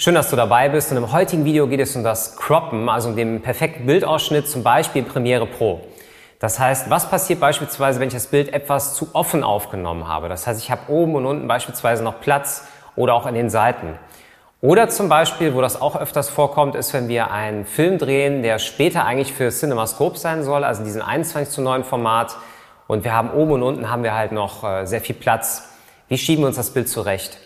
Schön, dass du dabei bist und im heutigen Video geht es um das Croppen, also um den perfekten Bildausschnitt, zum Beispiel Premiere Pro. Das heißt, was passiert beispielsweise, wenn ich das Bild etwas zu offen aufgenommen habe? Das heißt, ich habe oben und unten beispielsweise noch Platz oder auch an den Seiten. Oder zum Beispiel, wo das auch öfters vorkommt, ist, wenn wir einen Film drehen, der später eigentlich für CinemaScope sein soll, also in diesem 21 zu 9 Format. Und wir haben oben und unten haben wir halt noch äh, sehr viel Platz. Wie schieben wir uns das Bild zurecht?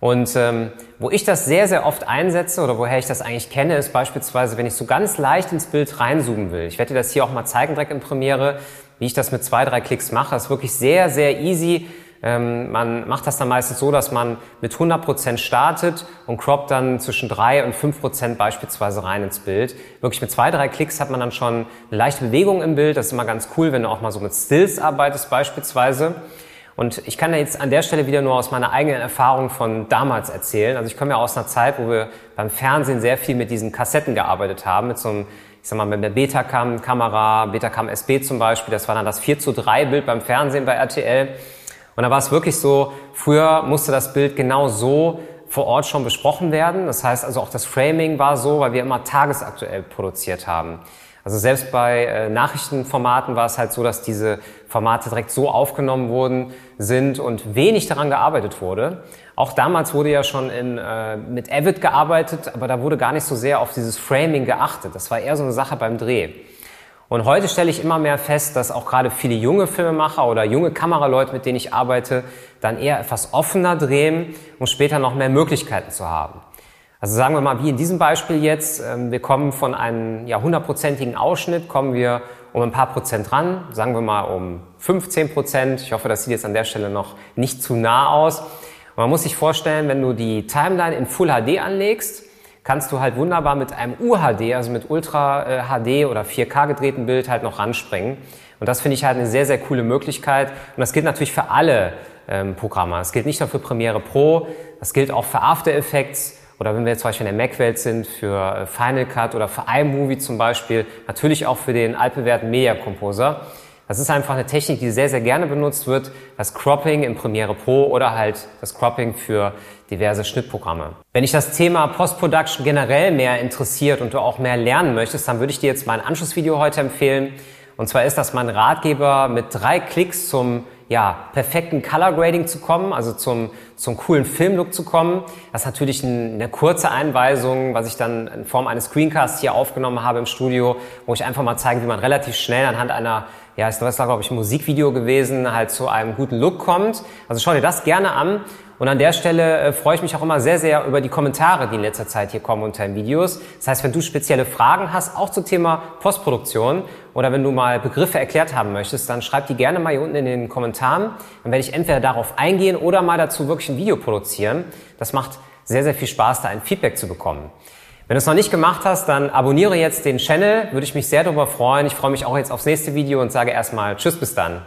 Und ähm, wo ich das sehr, sehr oft einsetze oder woher ich das eigentlich kenne, ist beispielsweise, wenn ich so ganz leicht ins Bild reinzoomen will. Ich werde dir das hier auch mal zeigen direkt in Premiere, wie ich das mit zwei, drei Klicks mache. Das ist wirklich sehr, sehr easy. Ähm, man macht das dann meistens so, dass man mit 100% startet und croppt dann zwischen drei und fünf Prozent beispielsweise rein ins Bild. Wirklich mit zwei, drei Klicks hat man dann schon eine leichte Bewegung im Bild. Das ist immer ganz cool, wenn du auch mal so mit Stills arbeitest beispielsweise. Und ich kann da jetzt an der Stelle wieder nur aus meiner eigenen Erfahrung von damals erzählen. Also ich komme ja aus einer Zeit, wo wir beim Fernsehen sehr viel mit diesen Kassetten gearbeitet haben, mit so einem, ich sag mal, mit der Betacam-Kamera, Betacam SB zum Beispiel. Das war dann das 4 zu 3 Bild beim Fernsehen bei RTL. Und da war es wirklich so, früher musste das Bild genau so vor Ort schon besprochen werden. Das heißt also auch das Framing war so, weil wir immer tagesaktuell produziert haben. Also selbst bei äh, Nachrichtenformaten war es halt so, dass diese Formate direkt so aufgenommen wurden sind und wenig daran gearbeitet wurde. Auch damals wurde ja schon in, äh, mit Avid gearbeitet, aber da wurde gar nicht so sehr auf dieses Framing geachtet. Das war eher so eine Sache beim Dreh. Und heute stelle ich immer mehr fest, dass auch gerade viele junge Filmemacher oder junge Kameraleute, mit denen ich arbeite, dann eher etwas offener drehen, um später noch mehr Möglichkeiten zu haben. Also sagen wir mal, wie in diesem Beispiel jetzt, ähm, wir kommen von einem ja, hundertprozentigen Ausschnitt, kommen wir um ein paar Prozent ran, sagen wir mal um 15 Prozent. Ich hoffe, das sieht jetzt an der Stelle noch nicht zu nah aus. Und man muss sich vorstellen, wenn du die Timeline in Full HD anlegst, kannst du halt wunderbar mit einem UHD, also mit Ultra HD oder 4K gedrehten Bild halt noch ranspringen. Und das finde ich halt eine sehr, sehr coole Möglichkeit. Und das gilt natürlich für alle ähm, Programme. Das gilt nicht nur für Premiere Pro, das gilt auch für After Effects oder wenn wir jetzt zum Beispiel in der Mac-Welt sind, für äh, Final Cut oder für iMovie zum Beispiel, natürlich auch für den altbewährten Media Composer. Das ist einfach eine Technik, die sehr, sehr gerne benutzt wird. Das Cropping in Premiere Pro oder halt das Cropping für diverse Schnittprogramme. Wenn dich das Thema Post-Production generell mehr interessiert und du auch mehr lernen möchtest, dann würde ich dir jetzt mein Anschlussvideo heute empfehlen. Und zwar ist das mein Ratgeber mit drei Klicks zum ja, perfekten Color Grading zu kommen, also zum, zum coolen Filmlook zu kommen. Das ist natürlich ein, eine kurze Einweisung, was ich dann in Form eines Screencasts hier aufgenommen habe im Studio, wo ich einfach mal zeige, wie man relativ schnell anhand einer, ja, das war glaube ich ein Musikvideo gewesen, halt zu einem guten Look kommt. Also schau dir das gerne an und an der Stelle äh, freue ich mich auch immer sehr, sehr über die Kommentare, die in letzter Zeit hier kommen unter den Videos. Das heißt, wenn du spezielle Fragen hast, auch zum Thema Postproduktion oder wenn du mal Begriffe erklärt haben möchtest, dann schreib die gerne mal hier unten in den Kommentaren. Dann werde ich entweder darauf eingehen oder mal dazu wirklich ein Video produzieren. Das macht sehr, sehr viel Spaß, da ein Feedback zu bekommen. Wenn du es noch nicht gemacht hast, dann abonniere jetzt den Channel, würde ich mich sehr darüber freuen. Ich freue mich auch jetzt aufs nächste Video und sage erstmal Tschüss, bis dann.